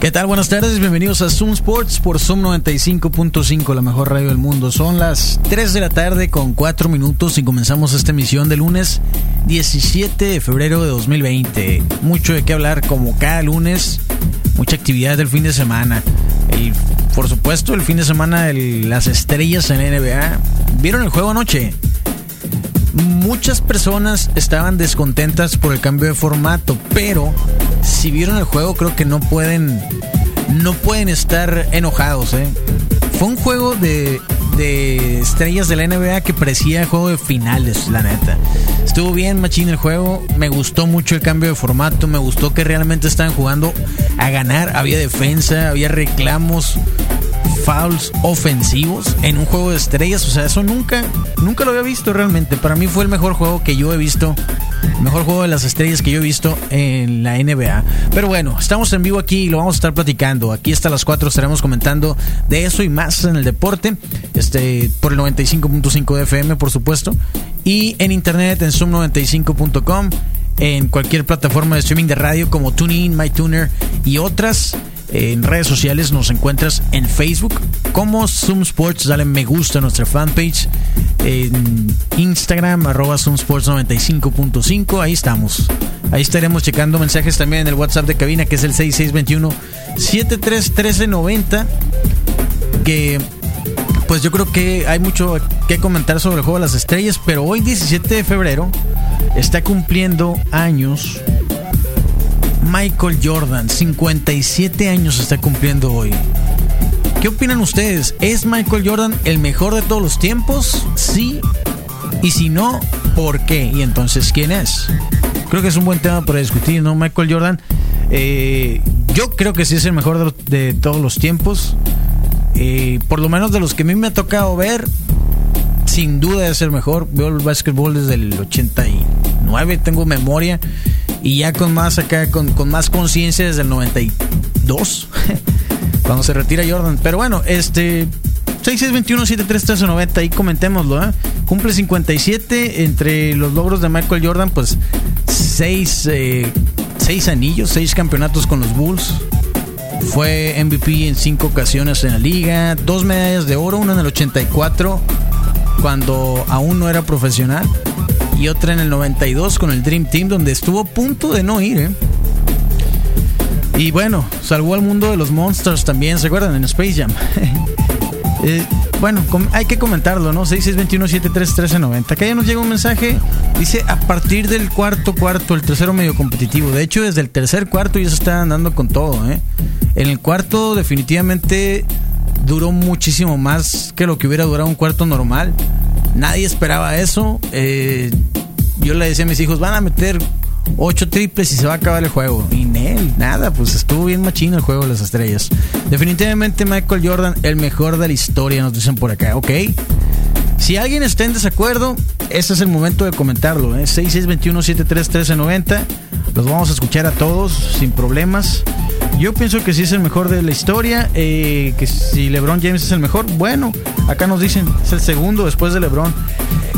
¿Qué tal? Buenas tardes, bienvenidos a Zoom Sports por Zoom 95.5, la mejor radio del mundo. Son las 3 de la tarde con 4 minutos y comenzamos esta emisión de lunes 17 de febrero de 2020. Mucho de qué hablar como cada lunes, mucha actividad del fin de semana. Por supuesto, el fin de semana las estrellas en NBA. ¿Vieron el juego anoche? Muchas personas estaban descontentas por el cambio de formato, pero si vieron el juego creo que no pueden no pueden estar enojados, ¿eh? Fue un juego de, de estrellas de la NBA que parecía juego de finales, la neta. Estuvo bien machín el juego, me gustó mucho el cambio de formato, me gustó que realmente estaban jugando a ganar, había defensa, había reclamos, fouls ofensivos en un juego de estrellas. O sea, eso nunca, nunca lo había visto realmente. Para mí fue el mejor juego que yo he visto. El mejor juego de las estrellas que yo he visto en la NBA. Pero bueno, estamos en vivo aquí y lo vamos a estar platicando. Aquí hasta las 4 estaremos comentando de eso y más en el deporte. Este, por el 95.5 de FM, por supuesto. Y en internet en zoom95.com. En cualquier plataforma de streaming de radio como TuneIn, MyTuner y otras. En redes sociales nos encuentras en Facebook como Zoom Sports. Dale me gusta a nuestra fanpage. En Instagram, arroba Zoom Sports 95.5. Ahí estamos. Ahí estaremos checando mensajes también en el WhatsApp de cabina que es el 6621 731390. Que pues yo creo que hay mucho que comentar sobre el juego de las estrellas. Pero hoy, 17 de febrero, está cumpliendo años Michael Jordan, 57 años está cumpliendo hoy. ¿Qué opinan ustedes? ¿Es Michael Jordan el mejor de todos los tiempos? Sí. Y si no, ¿por qué? Y entonces, ¿quién es? Creo que es un buen tema para discutir, ¿no? Michael Jordan, eh, yo creo que sí es el mejor de, todos los tiempos. Eh, por lo menos de los que a mí me ha tocado ver, sin duda es el mejor. Veo el básquetbol desde el 89, tengo memoria. Y ya con más acá, con, más conciencia desde el 92, cuando se retira Jordan. Pero bueno, este 6621-731390, ahí comentémoslo, ¿eh? Cumple 57 entre los logros de Michael Jordan, pues 6 eh, seis anillos, 6 campeonatos con los Bulls. Fue MVP en 5 ocasiones en la liga, dos medallas de oro, una en el 84 cuando aún no era profesional y otra en el 92 con el Dream Team, donde estuvo a punto de no ir. ¿eh? Y bueno, salvó al mundo de los Monsters también, ¿se acuerdan? En Space Jam. eh, bueno, hay que comentarlo, ¿no? 6621-731390. Acá ya nos llega un mensaje. Dice, a partir del cuarto cuarto, el tercero medio competitivo. De hecho, desde el tercer cuarto ya se está andando con todo, ¿eh? En el cuarto definitivamente duró muchísimo más que lo que hubiera durado un cuarto normal. Nadie esperaba eso. Eh, yo le decía a mis hijos, van a meter ocho triples y se va a acabar el juego. Y Nel, nada, pues estuvo bien machino el juego de las estrellas. Definitivamente Michael Jordan, el mejor de la historia, nos dicen por acá, ok. Si alguien está en desacuerdo, ese es el momento de comentarlo. ¿eh? 6621-731390. Los vamos a escuchar a todos sin problemas. Yo pienso que sí es el mejor de la historia. Eh, que si LeBron James es el mejor, bueno, acá nos dicen, es el segundo después de LeBron.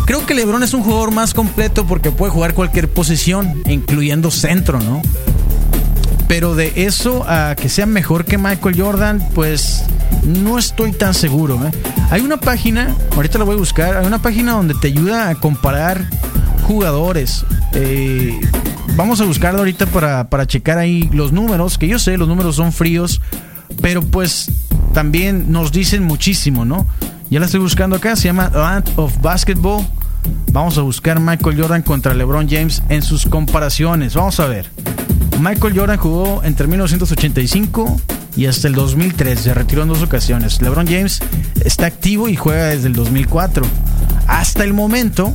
Creo que LeBron es un jugador más completo porque puede jugar cualquier posición, incluyendo centro, ¿no? Pero de eso a que sea mejor que Michael Jordan, pues no estoy tan seguro. ¿eh? Hay una página, ahorita la voy a buscar, hay una página donde te ayuda a comparar jugadores. Eh, vamos a buscarlo ahorita para, para checar ahí los números, que yo sé, los números son fríos, pero pues también nos dicen muchísimo, ¿no? Ya la estoy buscando acá, se llama Land of Basketball. Vamos a buscar Michael Jordan contra LeBron James en sus comparaciones. Vamos a ver. Michael Jordan jugó entre 1985 y hasta el 2003. Se retiró en dos ocasiones. LeBron James está activo y juega desde el 2004. Hasta el momento,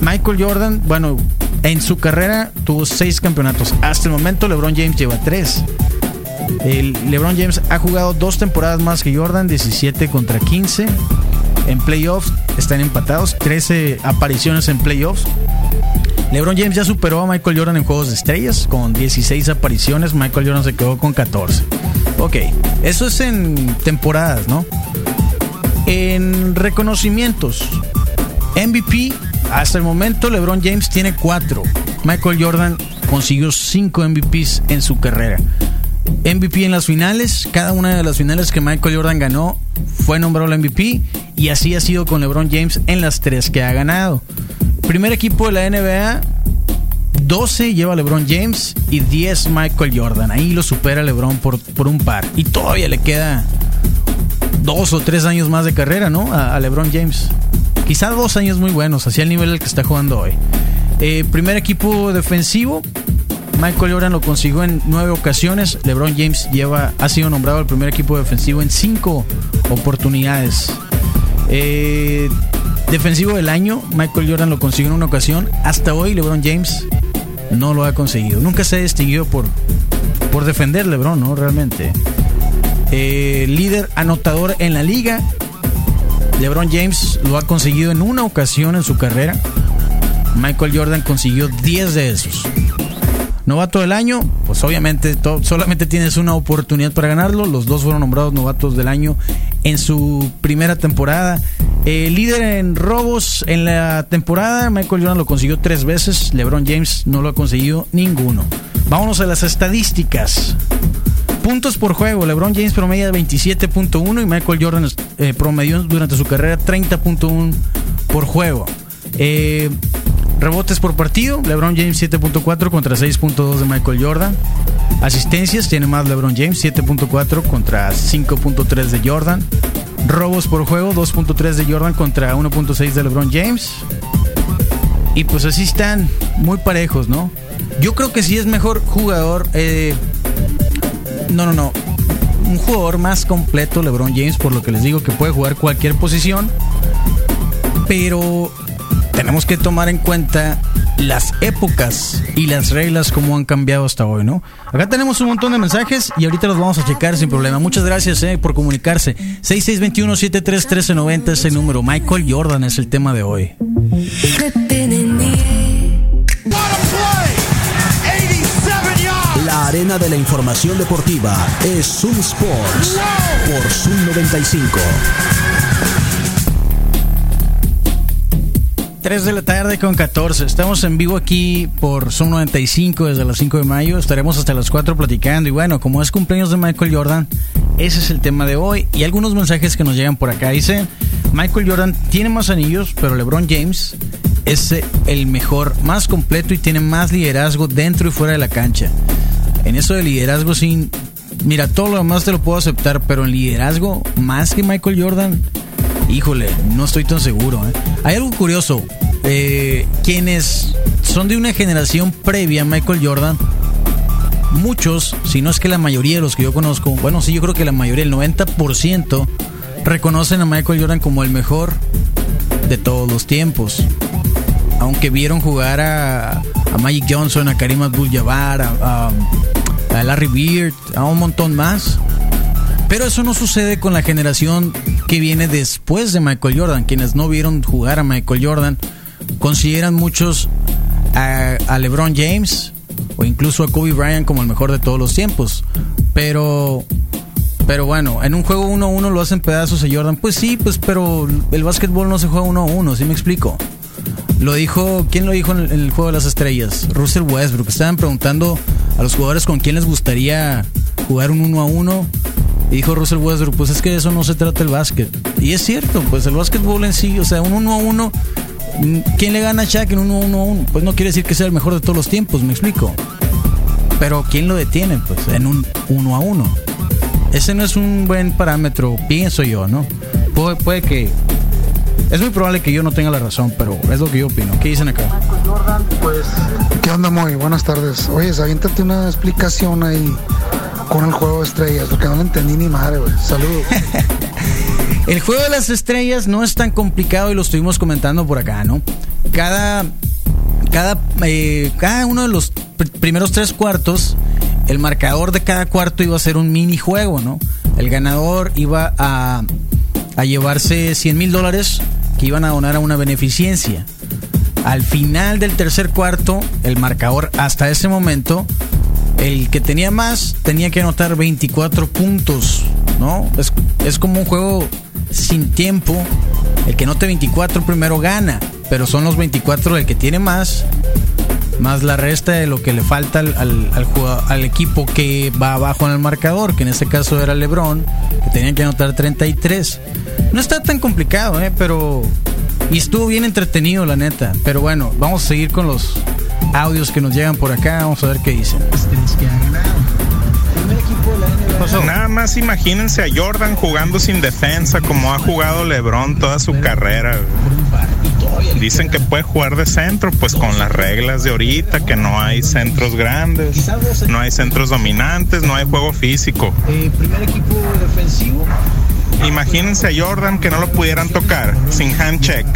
Michael Jordan, bueno, en su carrera tuvo seis campeonatos. Hasta el momento LeBron James lleva tres. El LeBron James ha jugado dos temporadas más que Jordan, 17 contra 15. En playoffs están empatados, 13 apariciones en playoffs. LeBron James ya superó a Michael Jordan en Juegos de Estrellas con 16 apariciones. Michael Jordan se quedó con 14. Ok, eso es en temporadas, ¿no? En reconocimientos, MVP, hasta el momento LeBron James tiene 4. Michael Jordan consiguió 5 MVPs en su carrera. MVP en las finales, cada una de las finales que Michael Jordan ganó fue nombrado el MVP y así ha sido con LeBron James en las tres que ha ganado. Primer equipo de la NBA, 12 lleva LeBron James y 10 Michael Jordan. Ahí lo supera LeBron por, por un par. Y todavía le queda dos o tres años más de carrera, ¿no? A, LeBron James. Quizá dos años muy buenos, hacia el nivel que está jugando hoy. Eh, primer equipo defensivo, Michael Jordan lo consiguió en nueve ocasiones. LeBron James lleva, ha sido nombrado el primer equipo defensivo en cinco oportunidades. Eh, defensivo del año, Michael Jordan lo consiguió en una ocasión. Hasta hoy LeBron James no lo ha conseguido. Nunca se ha distinguido por, por defender LeBron, ¿no? Realmente. Eh, líder anotador en la liga. LeBron James lo ha conseguido en una ocasión en su carrera. Michael Jordan consiguió 10 de esos. Novato del año, pues obviamente solamente tienes una oportunidad para ganarlo. Los dos fueron nombrados novatos del año en su primera temporada. Eh, líder en robos en la temporada, Michael Jordan lo consiguió tres veces. LeBron James no lo ha conseguido ninguno. Vámonos a las estadísticas. Puntos por juego, LeBron James promedia 27.1 y Michael Jordan eh, promedió durante su carrera 30.1 por juego. Eh, Rebotes por partido, LeBron James 7.4 contra 6.2 de Michael Jordan. Asistencias, tiene más LeBron James 7.4 contra 5.3 de Jordan. Robos por juego, 2.3 de Jordan contra 1.6 de LeBron James. Y pues así están muy parejos, ¿no? Yo creo que sí es mejor jugador. Eh, no, no, no. Un jugador más completo, LeBron James, por lo que les digo que puede jugar cualquier posición. Pero tenemos que tomar en cuenta las épocas y las reglas como han cambiado hasta hoy, ¿no? Acá tenemos un montón de mensajes y ahorita los vamos a checar sin problema. Muchas gracias eh, por comunicarse. 6621-731390 es el número. Michael Jordan es el tema de hoy. De la información deportiva es Zoom Sports por Zoom 95. 3 de la tarde con 14. Estamos en vivo aquí por Zoom 95 desde las 5 de mayo. Estaremos hasta las 4 platicando. Y bueno, como es cumpleaños de Michael Jordan, ese es el tema de hoy. Y algunos mensajes que nos llegan por acá. Dice, Michael Jordan tiene más anillos, pero LeBron James es el mejor, más completo y tiene más liderazgo dentro y fuera de la cancha. En eso de liderazgo, sin... Mira, todo lo demás te lo puedo aceptar, pero en liderazgo, más que Michael Jordan, Híjole, no estoy tan seguro. ¿eh? Hay algo curioso. Eh, quienes son de una generación previa a Michael Jordan, muchos, si no es que la mayoría de los que yo conozco, bueno, sí, yo creo que la mayoría, el 90%, reconocen a Michael Jordan como el mejor de todos los tiempos. Aunque vieron jugar a, Magic Johnson, a Karim Abdul-Jabbar, a Larry Beard, a un montón más. Pero eso no sucede con la generación que viene después de Michael Jordan. Quienes no vieron jugar a Michael Jordan consideran muchos a, LeBron James o incluso a Kobe Bryant como el mejor de todos los tiempos. Pero pero bueno, en un juego 1-1 lo hacen pedazos a Jordan. Pues sí, pues pero el básquetbol no se juega 1-1, ¿sí me explico? Lo dijo, ¿quién lo dijo en el, juego de las estrellas? Russell Westbrook. Estaban preguntando a los jugadores con quién les gustaría jugar un 1 1 y dijo Russell Westbrook, pues es que eso no se trata el básquet. Y es cierto, pues el básquetbol en sí, o sea, un 1 a 1, ¿quién le gana a Shaq en un 1 a 1? Pues no quiere decir que sea el mejor de todos los tiempos, me explico. Pero ¿quién lo detiene? Pues en un 1 a 1. Ese no es un buen parámetro, pienso yo, ¿no? Puede, puede que... Es muy probable que yo no tenga la razón, pero es lo que yo opino. ¿Qué dicen acá? Pues, ¿qué onda, Moy? Buenas tardes. Oye, aviéntate una explicación ahí con el juego de estrellas, porque no lo entendí ni madre, güey. Saludos. el juego de las estrellas no es tan complicado y lo estuvimos comentando por acá, ¿no? Cada, cada, eh, cada uno de los primeros tres cuartos, el marcador de cada cuarto iba a ser un minijuego, ¿no? El ganador iba a, a llevarse 100 mil dólares que iban a donar a una beneficencia. Al final del tercer cuarto, el marcador hasta ese momento, el que tenía más tenía que anotar 24 puntos, ¿no? Es, es como un juego sin tiempo. El que note 24 primero gana, pero son los 24 el que tiene más más la resta de lo que le falta al, al, al, equipo que va abajo en el marcador, que en este caso era LeBron, que tenía que anotar 33. No está tan complicado, ¿eh? pero. Y estuvo bien entretenido, la neta. Pero bueno, vamos a seguir con los audios que nos llegan por acá. Vamos a ver qué dicen. Nada más imagínense a Jordan jugando sin defensa como ha jugado LeBron toda su carrera. Dicen que puede jugar de centro, pues con las reglas de ahorita, que no hay centros grandes, no hay centros dominantes, no hay juego físico. primer equipo defensivo. Imagínense a Jordan que no lo pudieran tocar sin hand check.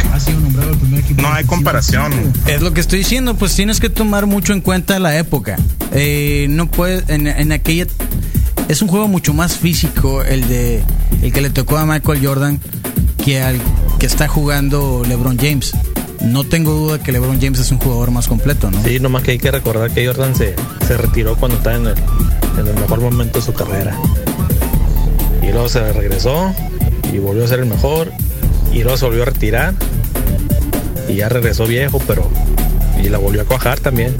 No hay comparación. Es lo que estoy diciendo, pues tienes que tomar mucho en cuenta la época. Eh, no puedes, en, en aquella es un juego mucho más físico el de el que le tocó a Michael Jordan que al que está jugando LeBron James. No tengo duda que LeBron James es un jugador más completo, ¿no? Sí, nomás que hay que recordar que Jordan se, se retiró cuando estaba en el, en el mejor momento de su carrera. Y luego se regresó y volvió a ser el mejor. Y luego se volvió a retirar. Y ya regresó viejo, pero. Y la volvió a cuajar también.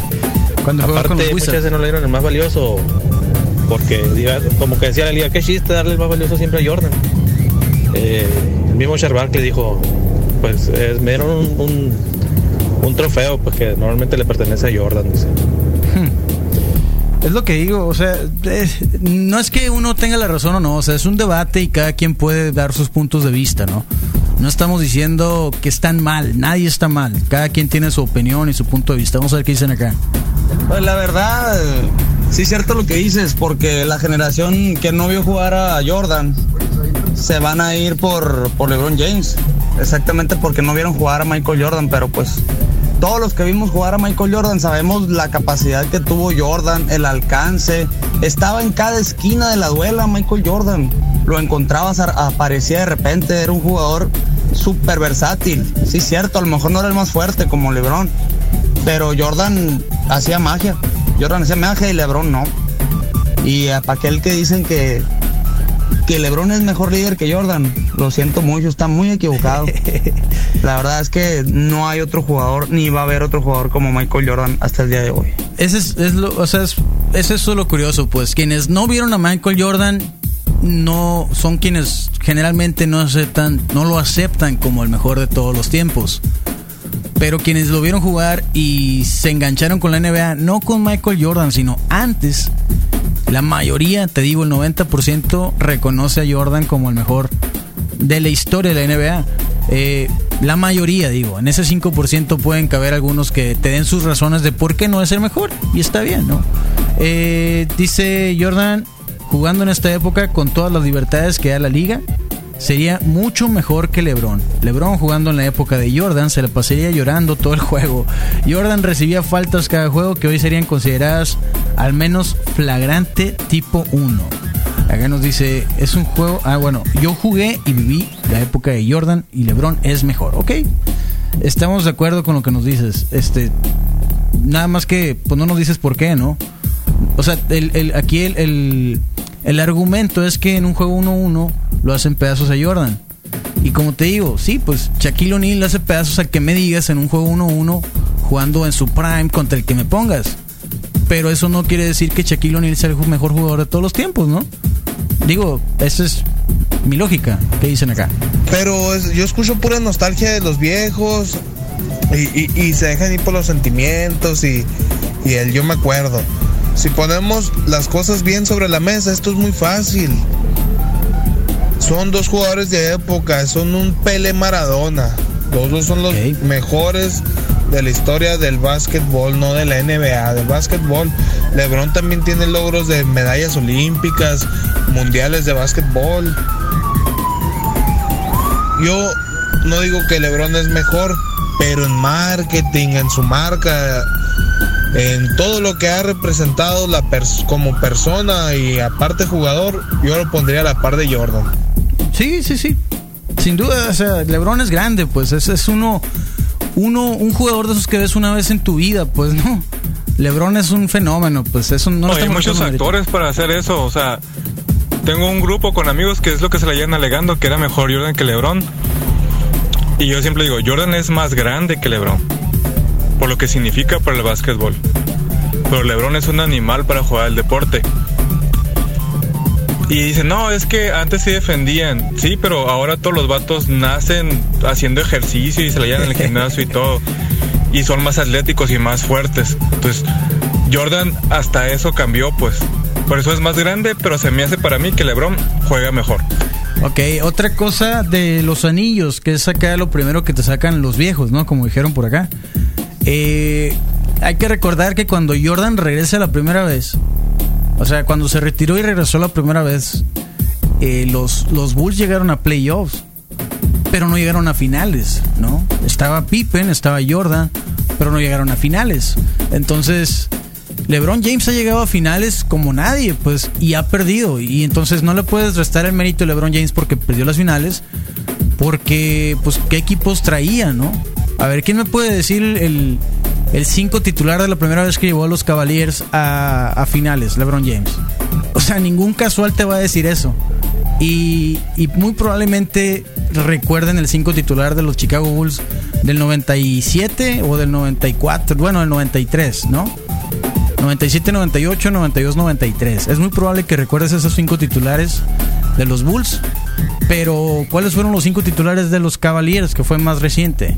Cuando Aparte, con los muchas veces no le dieron el más valioso. Porque, como que decía la liga, qué chiste darle el más valioso siempre a Jordan. Eh, el mismo Sharbar le dijo, pues me dieron un, un, trofeo pues, que normalmente le pertenece a Jordan. Hmm. Es lo que digo, o sea, no es que uno tenga la razón o no, o sea, es un debate y cada quien puede dar sus puntos de vista, ¿no? No estamos diciendo que están mal, nadie está mal, cada quien tiene su opinión y su punto de vista. Vamos a ver qué dicen acá. Pues la verdad, sí es cierto lo que dices, porque la generación que no vio jugar a Jordan se van a ir por, por LeBron James. Exactamente porque no vieron jugar a Michael Jordan, pero pues todos los que vimos jugar a Michael Jordan sabemos la capacidad que tuvo Jordan, el alcance. Estaba en cada esquina de la duela Michael Jordan. Lo encontrabas, aparecía de repente, era un jugador súper versátil. Sí, cierto, a lo mejor no era el más fuerte como LeBron, pero Jordan hacía magia. Jordan hacía magia y LeBron no. Y para aquel que dicen que, que LeBron es mejor líder que Jordan, lo siento mucho, está muy equivocado. La verdad es que no hay otro jugador, ni va a haber otro jugador como Michael Jordan hasta el día de hoy. Ese es, lo, o sea, es, es eso lo curioso, pues quienes no vieron a Michael Jordan no son quienes generalmente no aceptan, no lo aceptan como el mejor de todos los tiempos. Pero quienes lo vieron jugar y se engancharon con la NBA, no con Michael Jordan, sino antes, la mayoría, te digo el 90%, reconoce a Jordan como el mejor de la historia de la NBA. Eh, la mayoría, digo, en ese 5% pueden caber algunos que te den sus razones de por qué no es el mejor. Y está bien, ¿no? Eh, dice Jordan, jugando en esta época con todas las libertades que da la liga, sería mucho mejor que LeBron. LeBron jugando en la época de Jordan se le pasaría llorando todo el juego. Jordan recibía faltas cada juego que hoy serían consideradas al menos flagrante tipo 1. Acá nos dice, es un juego, ah bueno, yo jugué y viví la época de Jordan y LeBron es mejor, ¿ok? Estamos de acuerdo con lo que nos dices. Este, nada más que, pues no nos dices por qué, ¿no? O sea, aquí el argumento es que en un juego 1-1 lo hacen pedazos a Jordan. Y como te digo, sí, pues Shaquille O'Neal hace pedazos al que me digas en un juego 1-1 jugando en su prime contra el que me pongas. Pero eso no quiere decir que Shaquille O'Neal sea el mejor jugador de todos los tiempos, ¿no? Digo, esa es mi lógica. ¿Qué dicen acá? Pero yo escucho pura nostalgia de los viejos y, se dejan ir por los sentimientos y, y el yo me acuerdo. Si ponemos las cosas bien sobre la mesa, esto es muy fácil. Son dos jugadores de época, son un Pele Maradona. Los dos son los mejores de la historia del básquetbol, no de la NBA, del básquetbol. LeBron también tiene logros de medallas olímpicas, mundiales de básquetbol. Yo no digo que LeBron es mejor, pero en marketing, en su marca, en todo lo que ha representado la como persona y aparte jugador, yo lo pondría a la par de Jordan. Sí, sí, sí. Sin duda, o sea, LeBron es grande, pues es, es uno uno, un jugador de esos que ves una vez en tu vida, pues no. LeBron es un fenómeno, pues eso no, no Hay muchos actores para hacer eso, o sea, tengo un grupo con amigos que es lo que se le llevan alegando que era mejor Jordan que LeBron. Y yo siempre digo, Jordan es más grande que LeBron, por lo que significa para el básquetbol. Pero LeBron es un animal para jugar el deporte. Y dicen, no, es que antes sí defendían. Sí, pero ahora todos los vatos nacen haciendo ejercicio y se la llevan en el gimnasio y todo. Y son más atléticos y más fuertes. Entonces, Jordan hasta eso cambió, pues. Por eso es más grande, pero se me hace para mí que LeBron juega mejor. Ok, otra cosa de los anillos, que es acá lo primero que te sacan los viejos, ¿no? Como dijeron por acá. Eh, hay que recordar que cuando Jordan regresa la primera vez, o sea, cuando se retiró y regresó la primera vez, eh, los, los Bulls llegaron a playoffs, pero no llegaron a finales, ¿no? Estaba Pippen, estaba Jordan, pero no llegaron a finales. Entonces, LeBron James ha llegado a finales como nadie, pues, y ha perdido. Y entonces no le puedes restar el mérito a LeBron James porque perdió las finales, porque, pues, ¿qué equipos traía, no? A ver, ¿quién me puede decir el, el cinco titular de la primera vez que llevó a los Cavaliers a, finales, LeBron James. O sea, ningún casual te va a decir eso. Y, muy probablemente recuerden el cinco titular de los Chicago Bulls del 97 o del 94, bueno, del 93, ¿no? 97, 98, 92, 93. Es muy probable que recuerdes esos cinco titulares de los Bulls. Pero, ¿cuáles fueron los cinco titulares de los Cavaliers, que fue más reciente?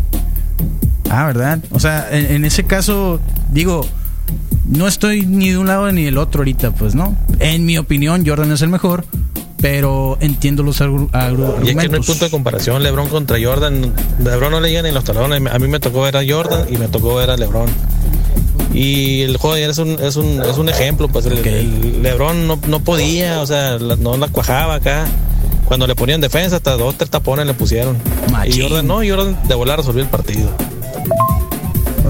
Ah, ¿verdad? O sea, en, ese caso, digo, no estoy ni de un lado ni del otro ahorita, pues, ¿no? En mi opinión, Jordan es el mejor, pero entiendo los argumentos. Y es que no hay punto de comparación, LeBron contra Jordan. LeBron no le llegan ni los talones. A mí me tocó ver a Jordan y me tocó ver a LeBron. Y el juego de ayer es un, es un, es un ejemplo, pues el, LeBron no, no, podía, o sea, no la cuajaba acá. Cuando le ponían defensa, hasta dos, tres tapones le pusieron. Y Jordan no, Jordan de volar resolvió el partido.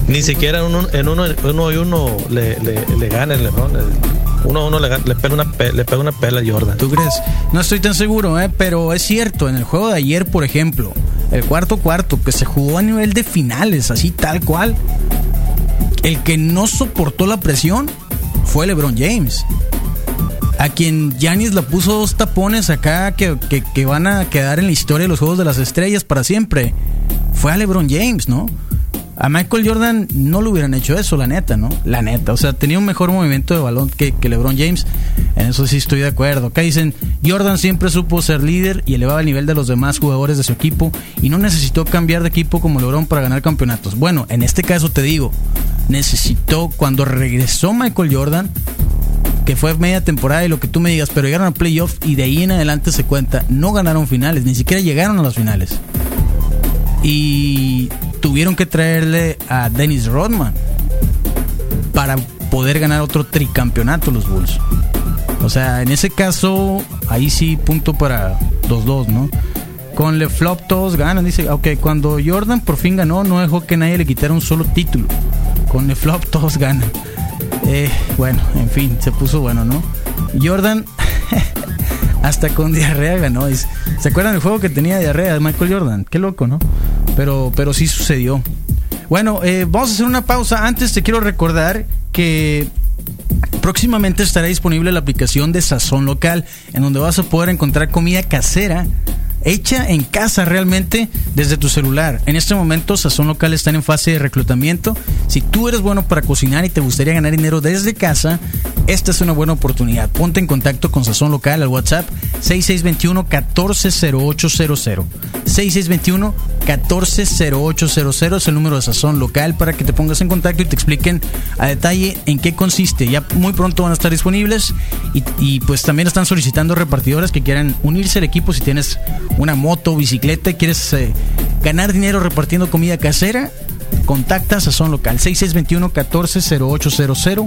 Ni siquiera uno, en uno, uno y uno le, le, gana el Lebron. Uno a uno le, pega una, le pela a Jordan. ¿Tú crees? No estoy tan seguro, ¿eh? pero es cierto. En el juego de ayer, por ejemplo, el cuarto cuarto, que se jugó a nivel de finales, así tal cual, el que no soportó la presión fue LeBron James. A quien Yanis le puso dos tapones acá que, que, que van a quedar en la historia de los Juegos de las Estrellas para siempre. Fue a LeBron James, ¿no? A Michael Jordan no le hubieran hecho eso, la neta, ¿no? La neta. O sea, tenía un mejor movimiento de balón que, LeBron James. En eso sí estoy de acuerdo. Acá dicen, Jordan siempre supo ser líder y elevaba el nivel de los demás jugadores de su equipo y no necesitó cambiar de equipo como LeBron para ganar campeonatos. Bueno, en este caso te digo, necesitó cuando regresó Michael Jordan, que fue media temporada y lo que tú me digas, pero llegaron a playoff y de ahí en adelante se cuenta, no ganaron finales, ni siquiera llegaron a las finales. Y tuvieron que traerle a Dennis Rodman para poder ganar otro tricampeonato los Bulls. O sea, en ese caso, ahí sí punto para los dos, ¿no? Con Le Flop todos ganan. Dice, ok, cuando Jordan por fin ganó, no dejó que nadie le quitara un solo título. Con Le Flop todos ganan. Eh, bueno, en fin, se puso bueno, ¿no? Jordan hasta con diarrea ganó. ¿Se acuerdan del juego que tenía diarrea de Michael Jordan? Qué loco, ¿no? Pero, pero sí sucedió. Bueno, eh, vamos a hacer una pausa. Antes te quiero recordar que próximamente estará disponible la aplicación de Sazón Local, en donde vas a poder encontrar comida casera hecha en casa realmente desde tu celular. En este momento Sazón Local están en fase de reclutamiento. Si tú eres bueno para cocinar y te gustaría ganar dinero desde casa, esta es una buena oportunidad. Ponte en contacto con Sazón Local al WhatsApp 6621-140800. 6621-140800 es el número de Sazón Local para que te pongas en contacto y te expliquen a detalle en qué consiste. Ya muy pronto van a estar disponibles y, y pues también están solicitando repartidores que quieran unirse al equipo si tienes una moto, bicicleta, quieres eh, ganar dinero repartiendo comida casera, contacta a Sazón Local 6621-140800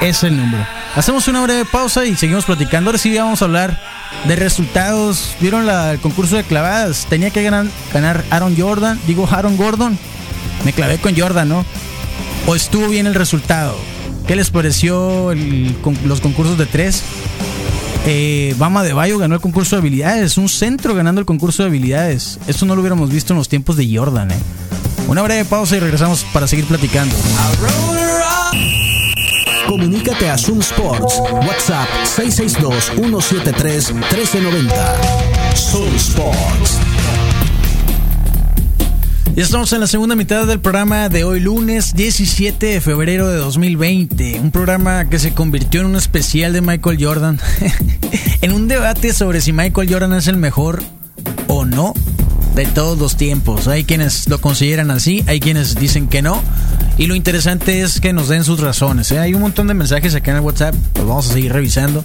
es el número. Hacemos una breve pausa y seguimos platicando. Ahora sí vamos a hablar de resultados. ¿Vieron el concurso de clavadas? Tenía que ganar, ganar Aaron Jordan, digo Aaron Gordon. Me clavé con Jordan, ¿no? ¿O estuvo bien el resultado? ¿Qué les pareció los concursos de tres? Eh, Bama de Bayo ganó el concurso de habilidades. Un centro ganando el concurso de habilidades. Eso no lo hubiéramos visto en los tiempos de Jordan, ¿eh? Una breve pausa y regresamos para seguir platicando. Comunícate a Zoom Sports. WhatsApp 662-173-1390. Zoom Sports. Ya estamos en la segunda mitad del programa de hoy lunes 17 de febrero de 2020. Un programa que se convirtió en un especial de Michael Jordan. en un debate sobre si Michael Jordan es el mejor o no de todos los tiempos. Hay quienes lo consideran así, hay quienes dicen que no. Y lo interesante es que nos den sus razones. ¿eh? Hay un montón de mensajes acá en el WhatsApp, los vamos a seguir revisando.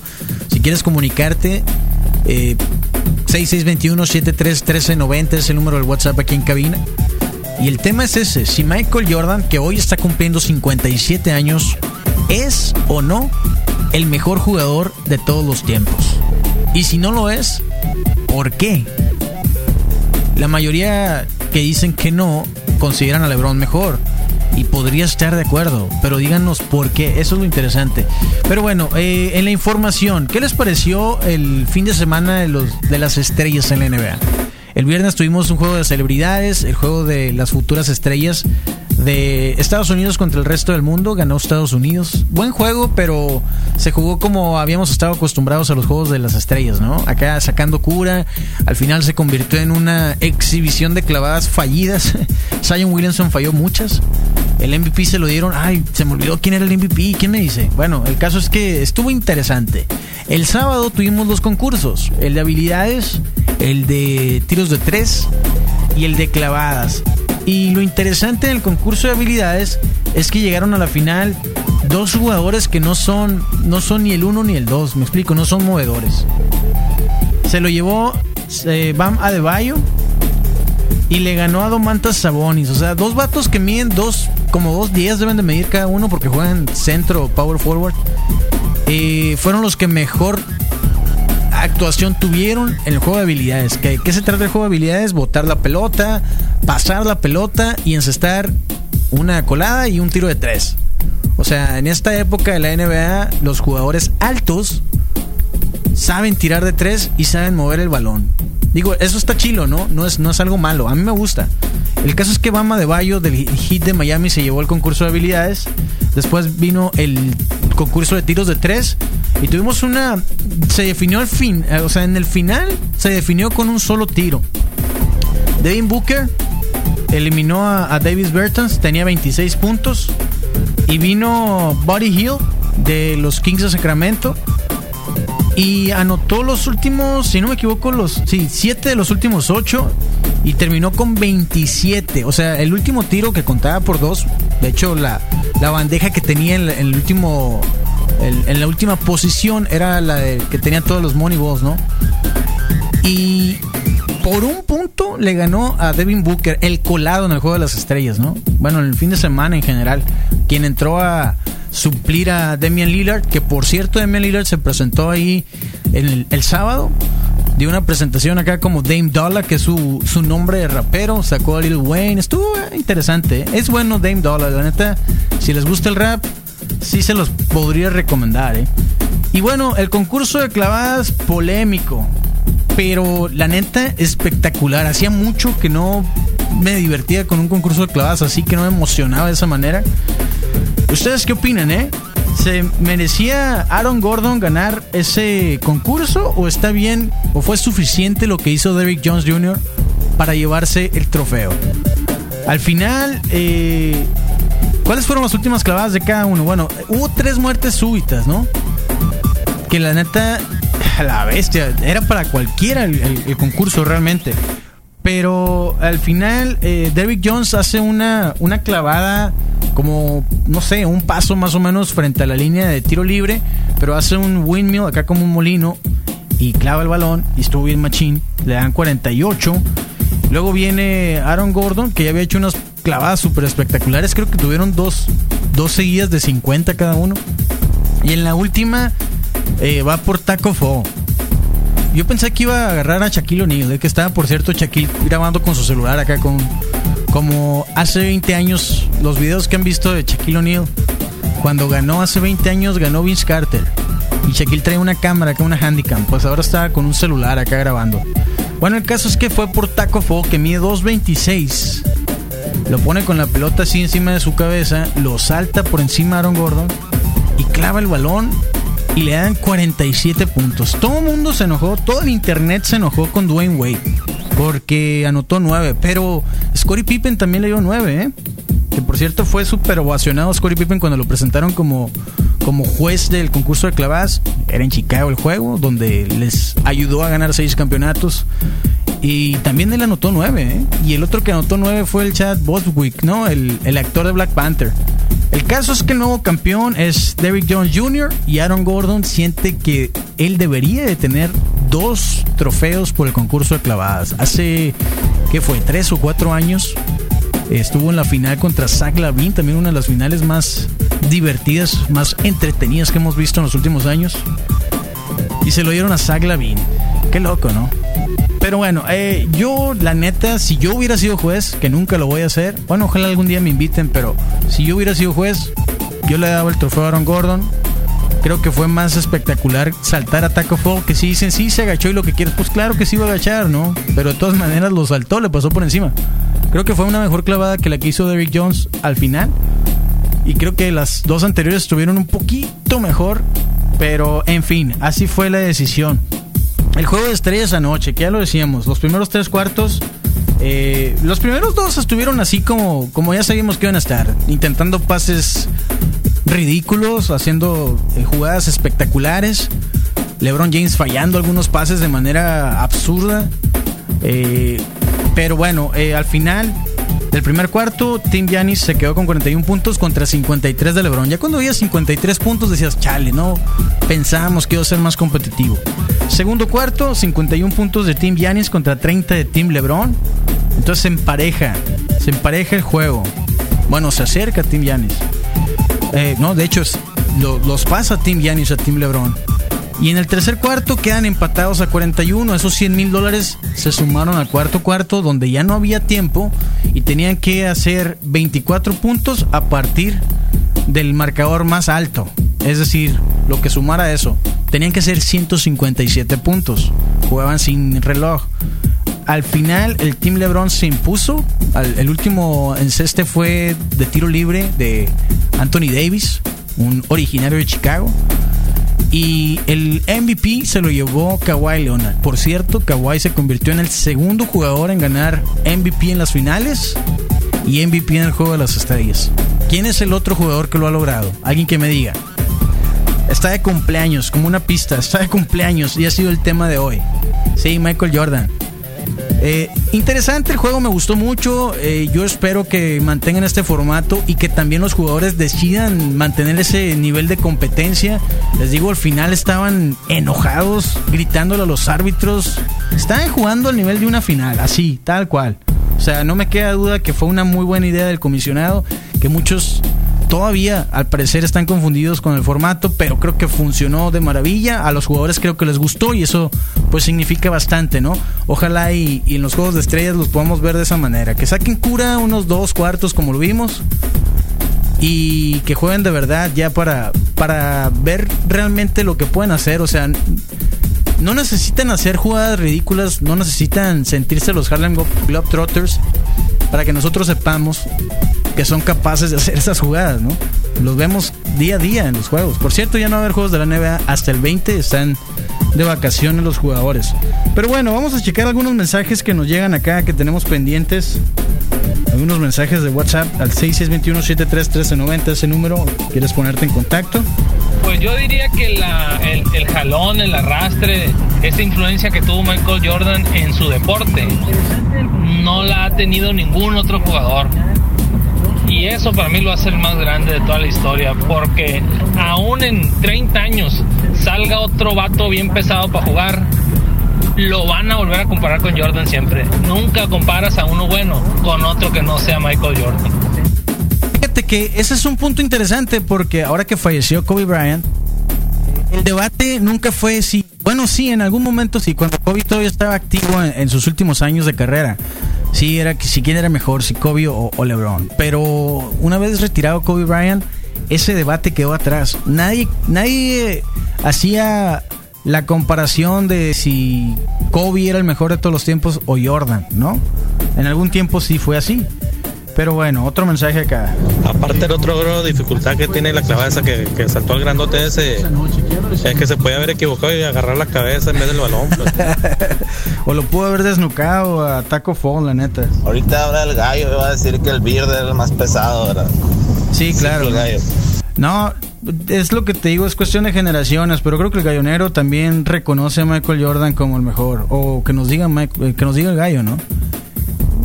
Si quieres comunicarte, eh, 6621-731390 es el número del WhatsApp aquí en cabina. Y el tema es ese, si Michael Jordan, que hoy está cumpliendo 57 años, es o no el mejor jugador de todos los tiempos. Y si no lo es, ¿por qué? La mayoría que dicen que no consideran a LeBron mejor. Y podría estar de acuerdo, pero díganos por qué, eso es lo interesante. Pero bueno, eh, en la información, ¿qué les pareció el fin de semana de, los, de las estrellas en la NBA? El viernes tuvimos un juego de celebridades, el juego de las futuras estrellas de Estados Unidos contra el resto del mundo. Ganó Estados Unidos. Buen juego, pero se jugó como habíamos estado acostumbrados a los juegos de las estrellas, ¿no? Acá sacando cura. Al final se convirtió en una exhibición de clavadas fallidas. Zion Williamson falló muchas. El MVP se lo dieron. Ay, se me olvidó quién era el MVP. ¿Quién me dice? Bueno, el caso es que estuvo interesante. El sábado tuvimos dos concursos: el de habilidades, el de tiros de tres y el de clavadas. Y lo interesante del concurso de habilidades es que llegaron a la final dos jugadores que no son, no son ni el uno ni el dos, me explico, no son movedores. Se lo llevó eh, Bam Adebayo y le ganó a Domantas Sabonis. O sea, dos vatos que miden dos, como dos días deben de medir cada uno porque juegan centro, power forward. Eh, fueron los que mejor actuación tuvieron en el juego de habilidades. ¿Qué, ¿Qué, se trata del juego de habilidades? Botar la pelota, pasar la pelota y encestar una colada y un tiro de tres. O sea, en esta época de la NBA, los jugadores altos saben tirar de tres y saben mover el balón. Digo, eso está chilo, ¿no? No es, no es algo malo. A mí me gusta. El caso es que Bama de Bayo del Heat de Miami se llevó el concurso de habilidades. Después vino el concurso de tiros de tres. Y tuvimos una. Se definió al fin. eh, O sea, en el final se definió con un solo tiro. Devin Booker eliminó a, Davis Bertans. Tenía 26 puntos. Y vino Buddy Hill de los Kings de Sacramento. Y anotó los últimos, si no me equivoco, los sí, de los últimos ocho. Y terminó con 27. O sea, el último tiro que contaba por dos. De hecho, la, la bandeja que tenía en, el último. en la última posición era la de, que tenía todos los money ¿no? Y por un punto le ganó a Devin Booker, el colado en el juego de las estrellas, ¿no? Bueno, en el fin de semana en general, quien entró a suplir a Damian Lillard, que por cierto Damian Lillard se presentó ahí el, el sábado, dio una presentación acá como Dame Dollar, que es su, su nombre de rapero, sacó a Lil Wayne, estuvo interesante, ¿eh? es bueno Dame Dollar, la neta, si les gusta el rap, sí se los podría recomendar, ¿eh? Y bueno, el concurso de clavadas polémico, pero la neta espectacular. Hacía mucho que no me divertía con un concurso de clavadas así, que no me emocionaba de esa manera. ¿Ustedes qué opinan, eh? ¿Se merecía Aaron Gordon ganar ese concurso o está bien o fue suficiente lo que hizo Derrick Jones Jr. para llevarse el trofeo? Al final, eh, ¿cuáles fueron las últimas clavadas de cada uno? Bueno, hubo tres muertes súbitas, ¿no? Que la neta, a la bestia, era para cualquiera el, concurso realmente. Pero al final, eh, Derrick Jones hace una, una clavada como, no sé, un paso más o menos frente a la línea de tiro libre, pero hace un windmill acá como un molino y clava el balón y estuvo bien machín. Le dan 48. Luego viene Aaron Gordon, que ya había hecho unas clavadas súper espectaculares. Creo que tuvieron dos, dos seguidas de 50 cada uno. Y en la última eh, va por Taco Fo. Yo pensé que iba a agarrar a Shaquille O'Neal, eh, que estaba, por cierto, Shaquille grabando con su celular acá con... Como hace 20 años, los videos que han visto de Shaquille O'Neal, cuando ganó hace 20 años, ganó Vince Carter. Y Shaquille trae una cámara acá, una handicam. Pues ahora está con un celular acá grabando. Bueno, el caso es que fue por Taco Fo, que mide 2.26. lo pone con la pelota así encima de su cabeza, lo salta por encima de Aaron Gordon y clava el balón y le dan 47 puntos. Todo el mundo se enojó, todo el internet se enojó con Dwayne Wade porque anotó 9, pero Scottie Pippen también le dio 9, ¿eh? Que por cierto fue súper ovacionado Scottie Pippen cuando lo presentaron como, como juez del concurso de clavadas. Era en Chicago el juego, donde les ayudó a ganar 6 campeonatos. Y también él anotó 9, ¿eh? Y el otro que anotó 9 fue el Chad Boswick, ¿no? El, el actor de Black Panther. El caso es que el nuevo campeón es Derrick Jones Jr. y Aaron Gordon siente que él debería de tener dos trofeos por el concurso de clavadas. Hace, ¿qué fue? Tres o cuatro años estuvo en la final contra Zach Lavin, también una de las finales más divertidas, más entretenidas que hemos visto en los últimos años. Y se lo dieron a Zach Lavin. Qué loco, ¿no? Pero bueno, eh, yo, la neta, si yo hubiera sido juez, que nunca lo voy a hacer, bueno, ojalá algún día me inviten, pero si yo hubiera sido juez, yo le daba el trofeo a Aaron Gordon. Creo que fue más espectacular saltar a Taco Fall, que si dicen, sí, se agachó y lo que quieres, pues claro que sí iba a agachar, ¿no? Pero de todas maneras lo saltó, le pasó por encima. Creo que fue una mejor clavada que la que hizo Derrick Jones al final. Y creo que las dos anteriores estuvieron un poquito mejor. Pero en fin, así fue la decisión. El juego de estrellas anoche, que ya lo decíamos, los primeros tres cuartos, eh, los primeros dos estuvieron así como, como ya sabíamos que iban a estar, intentando pases ridículos, haciendo eh, jugadas espectaculares, LeBron James fallando algunos pases de manera absurda, eh, pero bueno, al final del primer cuarto, Tim Yanis se quedó con 41 puntos contra 53 de LeBron. Ya cuando había 53 puntos decías, chale, no, pensábamos que iba a ser más competitivo. Segundo cuarto, 51 puntos de Team Yanis contra 30 de Team LeBron. Entonces se empareja, se empareja el juego. Bueno, se acerca Team Yanis. Eh, no, de hecho, los pasa Team Yanis a Team LeBron. Y en el tercer cuarto quedan empatados a 41. Esos 100 mil dólares se sumaron al cuarto cuarto, donde ya no había tiempo y tenían que hacer 24 puntos a partir del marcador más alto. Es decir, lo que sumara eso. Tenían que ser 157 puntos. Jugaban sin reloj. Al final el Team LeBron se impuso. el último enceste fue de tiro libre de Anthony Davis, un originario de Chicago. Y el MVP se lo llevó Kawhi Leonard. Por cierto, Kawhi se convirtió en el segundo jugador en ganar MVP en las finales y MVP en el juego de las estrellas. ¿Quién es el otro jugador que lo ha logrado? Alguien que me diga. Está de cumpleaños, como una pista. Está de cumpleaños y ha sido el tema de hoy. Sí, Michael Jordan. Eh, interesante el juego, me gustó mucho. Eh, yo espero que mantengan este formato y que también los jugadores decidan mantener ese nivel de competencia. Les digo, al final estaban enojados, gritándole a los árbitros. Estaban jugando al nivel de una final, así, tal cual. O sea, no me queda duda que fue una muy buena idea del comisionado, que muchos todavía al parecer están confundidos con el formato, pero creo que funcionó de maravilla. A los jugadores creo que les gustó y eso pues significa bastante, ¿no? Ojalá y, en los juegos de estrellas los podamos ver de esa manera. Que saquen cura unos dos cuartos como lo vimos y que jueguen de verdad ya para, para ver realmente lo que pueden hacer. O sea, no necesitan hacer jugadas ridículas, no necesitan sentirse los Harlem Globetrotters para que nosotros sepamos que son capaces de hacer esas jugadas, ¿no? Los vemos día a día en los juegos. Por cierto, ya no va a haber juegos de la NBA hasta el 20, están de vacaciones los jugadores. Pero bueno, vamos a checar algunos mensajes que nos llegan acá, que tenemos pendientes. Algunos mensajes de WhatsApp al 6621-731390, ese número, ¿quieres ponerte en contacto? Pues yo diría que el, el jalón, el arrastre, esa influencia que tuvo Michael Jordan en su deporte, no la ha tenido ningún otro jugador. Y eso para mí lo hace el más grande de toda la historia, porque aún en 30 años salga otro vato bien pesado para jugar, lo van a volver a comparar con Jordan siempre. Nunca comparas a uno bueno con otro que no sea Michael Jordan. Fíjate que ese es un punto interesante porque ahora que falleció Kobe Bryant, el debate nunca fue si, bueno, sí, en algún momento sí, cuando Kobe todavía estaba activo en sus últimos años de carrera Sí, era si quién era mejor, si Kobe o, LeBron. Pero una vez retirado Kobe Bryant, ese debate quedó atrás. Nadie, nadie hacía la comparación de si Kobe era el mejor de todos los tiempos o Jordan, ¿no? En algún tiempo sí fue así. Pero bueno, otro mensaje acá. Aparte el otro dificultad que tiene la clavada esa que, que saltó al grandote ese es que se puede haber equivocado y agarrar la cabeza en vez del balón. Pues. o lo pudo haber desnucado a Taco Fall, la neta. Ahorita ahora el gallo va a decir que el Beard es el más pesado, ¿verdad? Sí, claro. No, es lo que te digo, es cuestión de generaciones, pero creo que el gallonero también reconoce a Michael Jordan como el mejor. O que nos diga, eh, que nos diga el gallo, ¿no?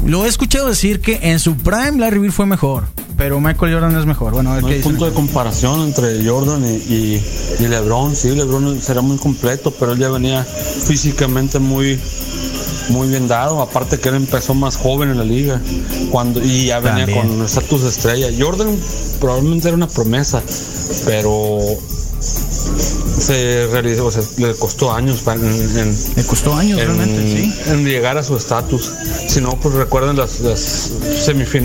Lo he escuchado decir que en su prime Larry Bird fue mejor, pero Michael Jordan es mejor. Bueno, no hay punto de comparación entre Jordan y, LeBron. Sí, LeBron será muy completo, pero él ya venía físicamente muy muy bien dado, aparte que él empezó más joven en la liga cuando y ya venía con con estatus de estrella. Jordan probablemente era una promesa, pero se realizó, o sea, le costó años en, le costó años realmente, sí. En llegar a su estatus. Si no, pues recuerden las, las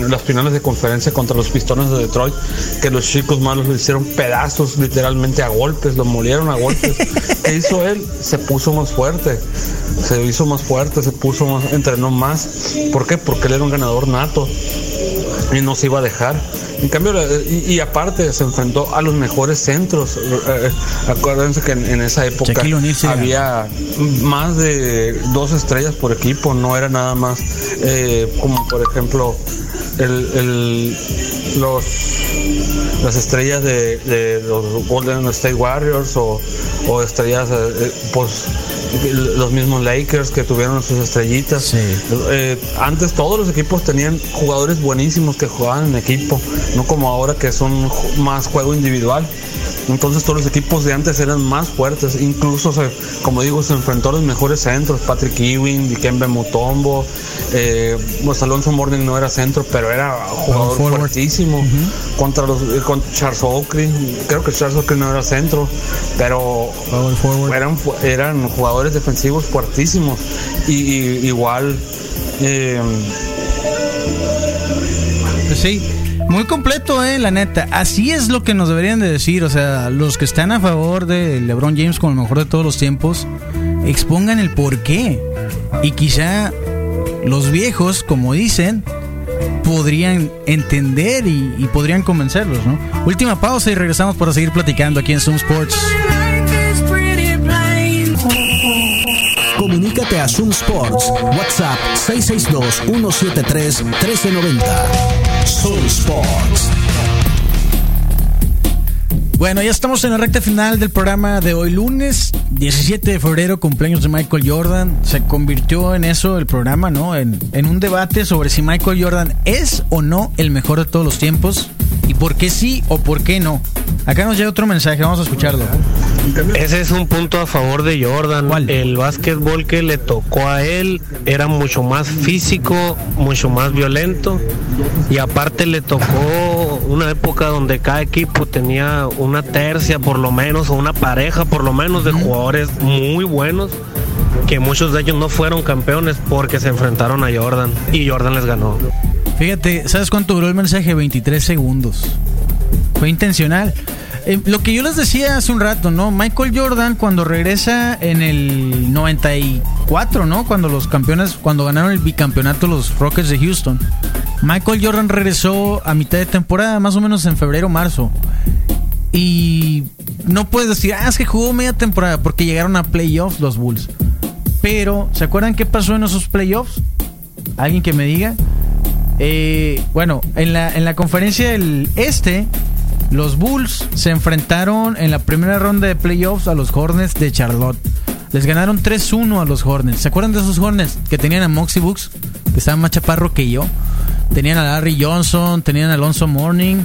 las finales de conferencia contra los Pistones de Detroit, que los chicos malos le hicieron pedazos literalmente a golpes, lo molieron a golpes. ¿Qué hizo él? Se puso más fuerte, se hizo más fuerte, se puso más, entrenó más. ¿Por qué? Porque él era un ganador nato y no se iba a dejar. En cambio, y, aparte se enfrentó a los mejores centros. Eh, eh, acuérdense que en, esa época había más de dos estrellas por equipo, no era nada más eh, como por ejemplo el, los las estrellas de, los Golden State Warriors o, estrellas pues los mismos Lakers que tuvieron sus estrellitas. Eh, antes todos los equipos tenían jugadores buenísimos que jugaban en equipo, no como ahora que son más juego individual. Entonces todos los equipos de antes eran más fuertes, incluso como digo, se enfrentó a los mejores centros, Patrick Ewing, Dikembe Mutombo, eh, pues Alonso Morning no era centro, pero era jugador fuertísimo. Contra los eh, Charles Oakley, creo que Charles Oakley no era centro, pero eran, eran jugadores defensivos fuertísimos. Y, igual eh, sí muy completo, eh, la neta. Así es lo que nos deberían de decir. O sea, los que están a favor de LeBron James como el mejor de todos los tiempos, expongan el por qué. Y quizá los viejos, como dicen, podrían entender y, podrían convencerlos, ¿no? Última pausa y regresamos para seguir platicando aquí en Zoom Sports. Comunícate a Zoom Sports. WhatsApp 662-173-1390. Bueno, ya estamos en la recta final del programa de hoy lunes, 17 de febrero, cumpleaños de Michael Jordan. Se convirtió en eso el programa, ¿no? En, en un debate sobre si Michael Jordan es o no el mejor de todos los tiempos y por qué sí o por qué no. Acá nos llega otro mensaje, vamos a escucharlo. Ese es un punto a favor de Jordan. El básquetbol que le tocó a él era mucho más físico, mucho más violento. Y aparte le tocó una época donde cada equipo tenía una tercia por lo menos, o una pareja por lo menos de jugadores muy buenos que muchos de ellos no fueron campeones porque se enfrentaron a Jordan y Jordan les ganó. Fíjate, ¿sabes cuánto duró el mensaje? 23 segundos. Fue intencional. Eh, lo que yo les decía hace un rato, ¿no? Michael Jordan cuando regresa en el 94, ¿no? Cuando los campeones, cuando ganaron el bicampeonato los Rockets de Houston. Michael Jordan regresó a mitad de temporada, más o menos en febrero, marzo. Y no puedes decir, ah, es que jugó media temporada porque llegaron a playoffs los Bulls. Pero, ¿se acuerdan qué pasó en esos playoffs? ¿Alguien que me diga? Eh, bueno, en la, en la conferencia del Este, los Bulls se enfrentaron en la primera ronda de playoffs a los Hornets de Charlotte. Les ganaron 3-1 a los Hornets. ¿Se acuerdan de esos Hornets que tenían a Moxie Books? Que estaban más chaparro que yo. Tenían a Larry Johnson, tenían a Alonso Morning.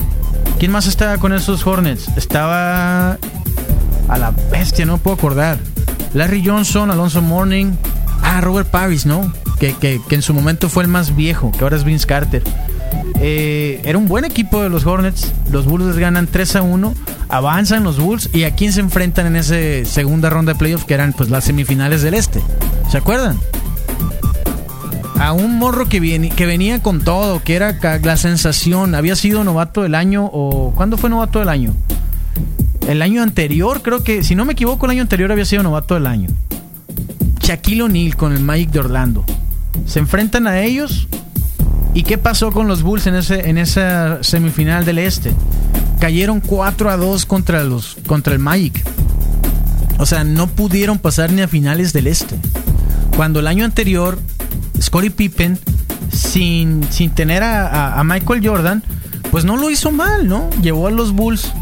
¿Quién más estaba con esos Hornets? Estaba a la bestia, no puedo acordar. Larry Johnson, Alonso Morning. Ah, Robert Paris, ¿no? Que, en su momento fue el más viejo, que ahora es Vince Carter. Eh, era un buen equipo de los Hornets. Los Bulls ganan 3 a 1. Avanzan los Bulls. ¿Y a quién se enfrentan en esa segunda ronda de playoffs? Que eran pues las semifinales del este. ¿Se acuerdan? A un morro que, que venía con todo, que era la sensación. Había sido novato del año. o ¿Cuándo fue novato del año? El año anterior, creo que, si no me equivoco, el año anterior había sido novato del año. Shaquille O'Neal con el Magic de Orlando. Se enfrentan a ellos ¿Y qué pasó con los Bulls en, ese, en esa semifinal del Este? Cayeron 4 a 2 contra, los, contra el Magic. O sea, no pudieron pasar ni a finales del Este. Cuando el año anterior, Scottie Pippen, sin, sin tener a, a Michael Jordan, pues no lo hizo mal, ¿no? Llevó a los Bulls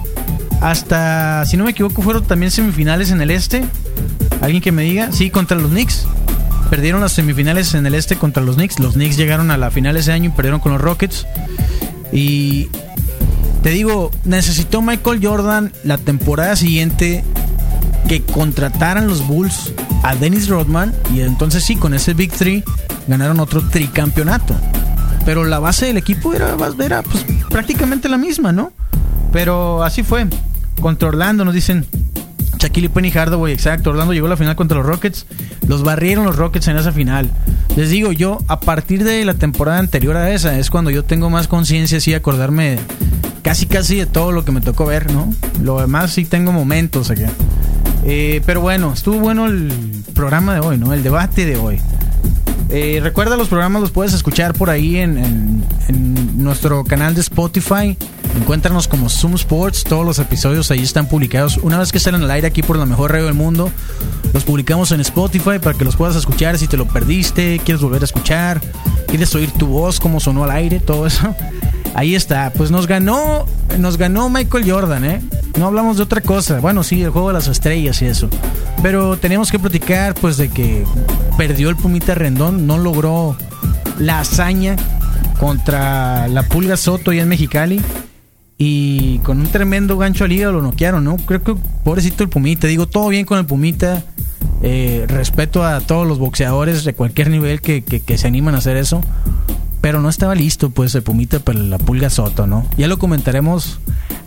hasta, si no me equivoco, fueron también semifinales en el Este. ¿Alguien que me diga? Sí, contra los Knicks. Perdieron las semifinales en el Este contra los Knicks. Los Knicks llegaron a la final ese año y perdieron con los Rockets. Y te digo, necesitó Michael Jordan la temporada siguiente que contrataran los Bulls a Dennis Rodman y entonces sí, con ese Big Three ganaron otro tricampeonato. Pero la base del equipo era, pues, prácticamente la misma, ¿no? Pero así fue. Contra Orlando nos dicen Shaquille Penny Hardaway, exacto. Orlando llegó a la final contra los Rockets. Los barrieron los Rockets en esa final. Les digo, yo a partir de la temporada anterior a esa es cuando yo tengo más conciencia, así acordarme casi casi de todo lo que me tocó ver, ¿no? Lo demás sí tengo momentos aquí. Eh, pero bueno, estuvo bueno el programa de hoy, ¿no? El debate de hoy. Eh, recuerda los programas los puedes escuchar por ahí en, nuestro canal de Spotify. Encuéntranos como Zoom Sports. Todos los episodios ahí están publicados. Una vez que salen al aire aquí por la mejor radio del mundo, los publicamos en Spotify para que los puedas escuchar si te lo perdiste, quieres volver a escuchar, quieres oír tu voz, cómo sonó al aire, todo eso. Ahí está. Pues nos ganó, nos ganó Michael Jordan, ¿eh? No hablamos de otra cosa. Bueno, sí, el juego de las estrellas y eso. Pero tenemos que platicar, pues, de que perdió el Pumita Rendón, no logró la hazaña contra la Pulga Soto y en Mexicali. Y con un tremendo gancho al hígado lo noquearon, ¿no? Creo que pobrecito el Pumita. Digo, todo bien con el Pumita. Eh, respeto a todos los boxeadores de cualquier nivel que, que se animan a hacer eso pero no estaba listo pues el Pumita para la Pulga Soto, ¿no? Ya lo comentaremos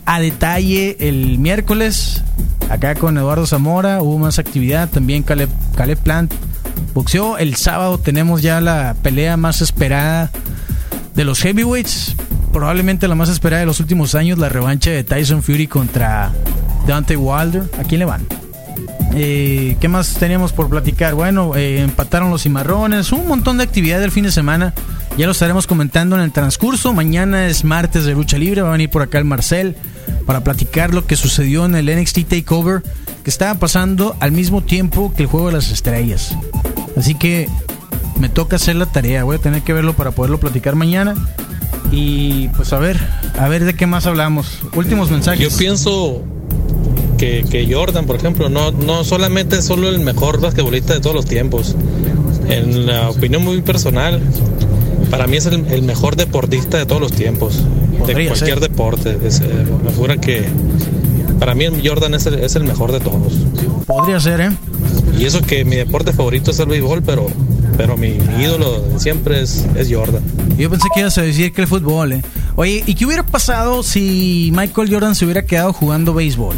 a detalle el miércoles acá con Eduardo Zamora, hubo más actividad, también Caleb, Caleb Plant boxeó, el sábado tenemos ya la pelea más esperada de los heavyweights, probablemente la más esperada de los últimos años, la revancha de Tyson Fury contra Dante Wilder, ¿a quién le van? Eh, ¿Qué más teníamos por platicar? Bueno, eh, empataron los cimarrones, un montón de actividad del fin de semana. Ya lo estaremos comentando en el transcurso. Mañana es martes de lucha libre. Va a venir por acá el Marcel para platicar lo que sucedió en el NXT Takeover que estaba pasando al mismo tiempo que el juego de las estrellas. Así que me toca hacer la tarea. Voy a tener que verlo para poderlo platicar mañana. Y pues a ver, a ver de qué más hablamos. Últimos mensajes. Yo pienso que, Jordan, por ejemplo, no, no solamente es solo el mejor basquetbolista de todos los tiempos. En la opinión muy personal, para mí es el, mejor deportista de todos los tiempos. de cualquier deporte. Es, eh, me figura que para mí Jordan es el, es el mejor de todos. Podría ser, ¿eh? Y eso que mi deporte favorito es el béisbol, pero pero mi, ídolo siempre es, es, Jordan. Yo pensé que ibas a decir que el fútbol, ¿eh? Oye, ¿y qué hubiera pasado si Michael Jordan se hubiera quedado jugando béisbol?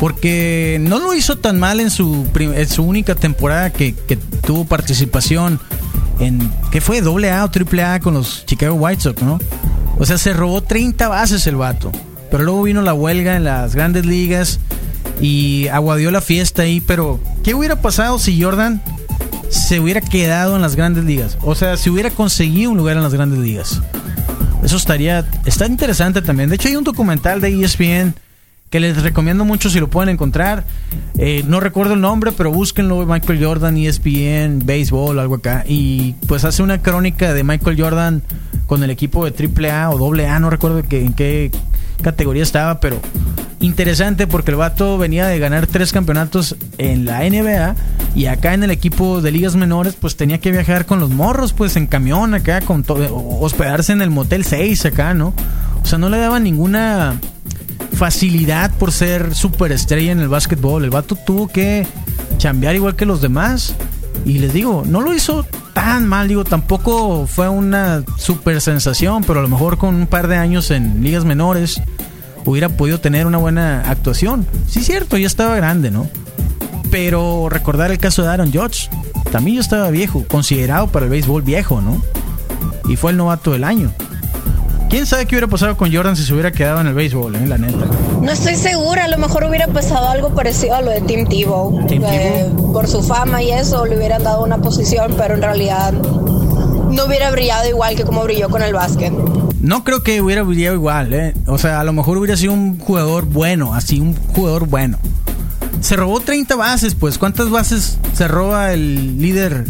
porque no lo hizo tan mal en su, su única temporada que, tuvo participación en, ¿qué fue? ¿Doble A o triple A con los Chicago White Sox, ¿no? O sea, se robó 30 bases el vato. Pero luego vino la huelga en las grandes ligas y aguadió la fiesta ahí. Pero, ¿qué hubiera pasado si Jordan se hubiera quedado en las grandes ligas? O sea, si hubiera conseguido un lugar en las grandes ligas. Eso estaría, está interesante también. De hecho, hay un documental de ESPN que les recomiendo mucho si lo pueden encontrar. Eh, no recuerdo el nombre, pero búsquenlo, Michael Jordan, ESPN, béisbol, algo acá. Y pues hace una crónica de Michael Jordan con el equipo de AAA o AA, no recuerdo que, en qué categoría estaba, pero interesante porque el vato venía de ganar tres campeonatos en la NBA y acá en el equipo de ligas menores pues tenía que viajar con los morros pues en camión acá, con hospedarse en el Motel 6 acá, ¿no? O sea, no le daban ninguna facilidad por ser superestrella en el básquetbol. El vato tuvo que chambear igual que los demás. Y les digo, no lo hizo tan mal, digo, tampoco fue una super sensación, pero a lo mejor con un par de años en ligas menores hubiera podido tener una buena actuación. Sí, cierto, ya estaba grande, ¿no? Pero recordar el caso de Aaron Judge, también ya estaba viejo, considerado para el béisbol viejo, ¿no? Y fue el novato del año. ¿Quién sabe qué hubiera pasado con Jordan si se hubiera quedado en el béisbol, eh, la neta? No estoy segura, a lo mejor hubiera pasado algo parecido a lo de Tim Tebow. por su fama y eso le hubieran dado una posición, pero en realidad no hubiera brillado igual que como brilló con el básquet. No creo que hubiera brillado igual, ¿eh? O sea, a lo mejor hubiera sido un jugador bueno, así, un jugador bueno. Se robó 30 bases, pues. ¿Cuántas bases se roba el líder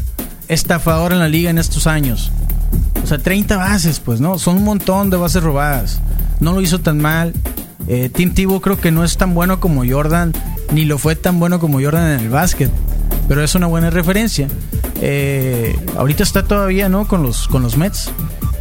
estafador en la liga en estos años? O sea, 30 bases, pues, ¿no? Son un montón de bases robadas. No lo hizo tan mal. Eh, Tim creo que no es tan bueno como Jordan, ni lo fue tan bueno como Jordan en el básquet, pero es una buena referencia. Eh, ahorita está todavía, ¿no? Con los, con los Mets.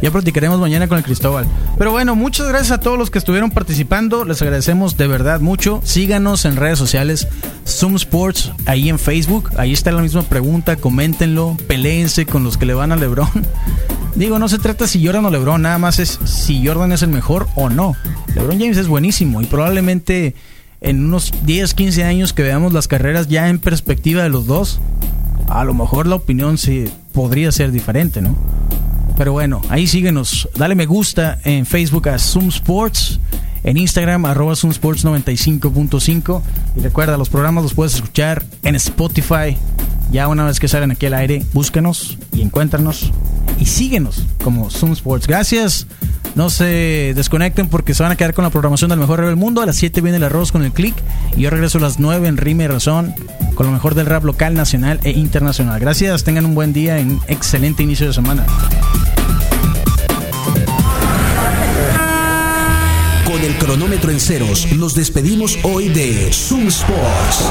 Ya platicaremos mañana con el Cristóbal. Pero bueno, muchas gracias a todos los que estuvieron participando. Les agradecemos de verdad mucho. Síganos en redes sociales. Zoom Sports, ahí en Facebook. Ahí está la misma pregunta. Coméntenlo. Peleense con los que le van a Lebron. Digo, no se trata si Jordan o LeBron, nada más es si Jordan es el mejor o no. LeBron James es buenísimo y probablemente en unos 10, 15 años que veamos las carreras ya en perspectiva de los dos, a lo mejor la opinión sí podría ser diferente, ¿no? Pero bueno, ahí síguenos. Dale me gusta en Facebook a Zoom Sports, en Instagram arroba Zoom Sports 95.5 y recuerda, los programas los puedes escuchar en Spotify. Ya una vez que salen aquí al aire, búscanos y encuéntranos y síguenos como Zoom Sports. Gracias. No se desconecten porque se van a quedar con la programación del mejor rap del mundo. A las 7 viene el arroz con el click. Y yo regreso a las 9 en Rime Razón con lo mejor del rap local, nacional e internacional. Gracias, tengan un buen día y un excelente inicio de semana. Con el cronómetro en ceros, nos despedimos hoy de Zoom Sports.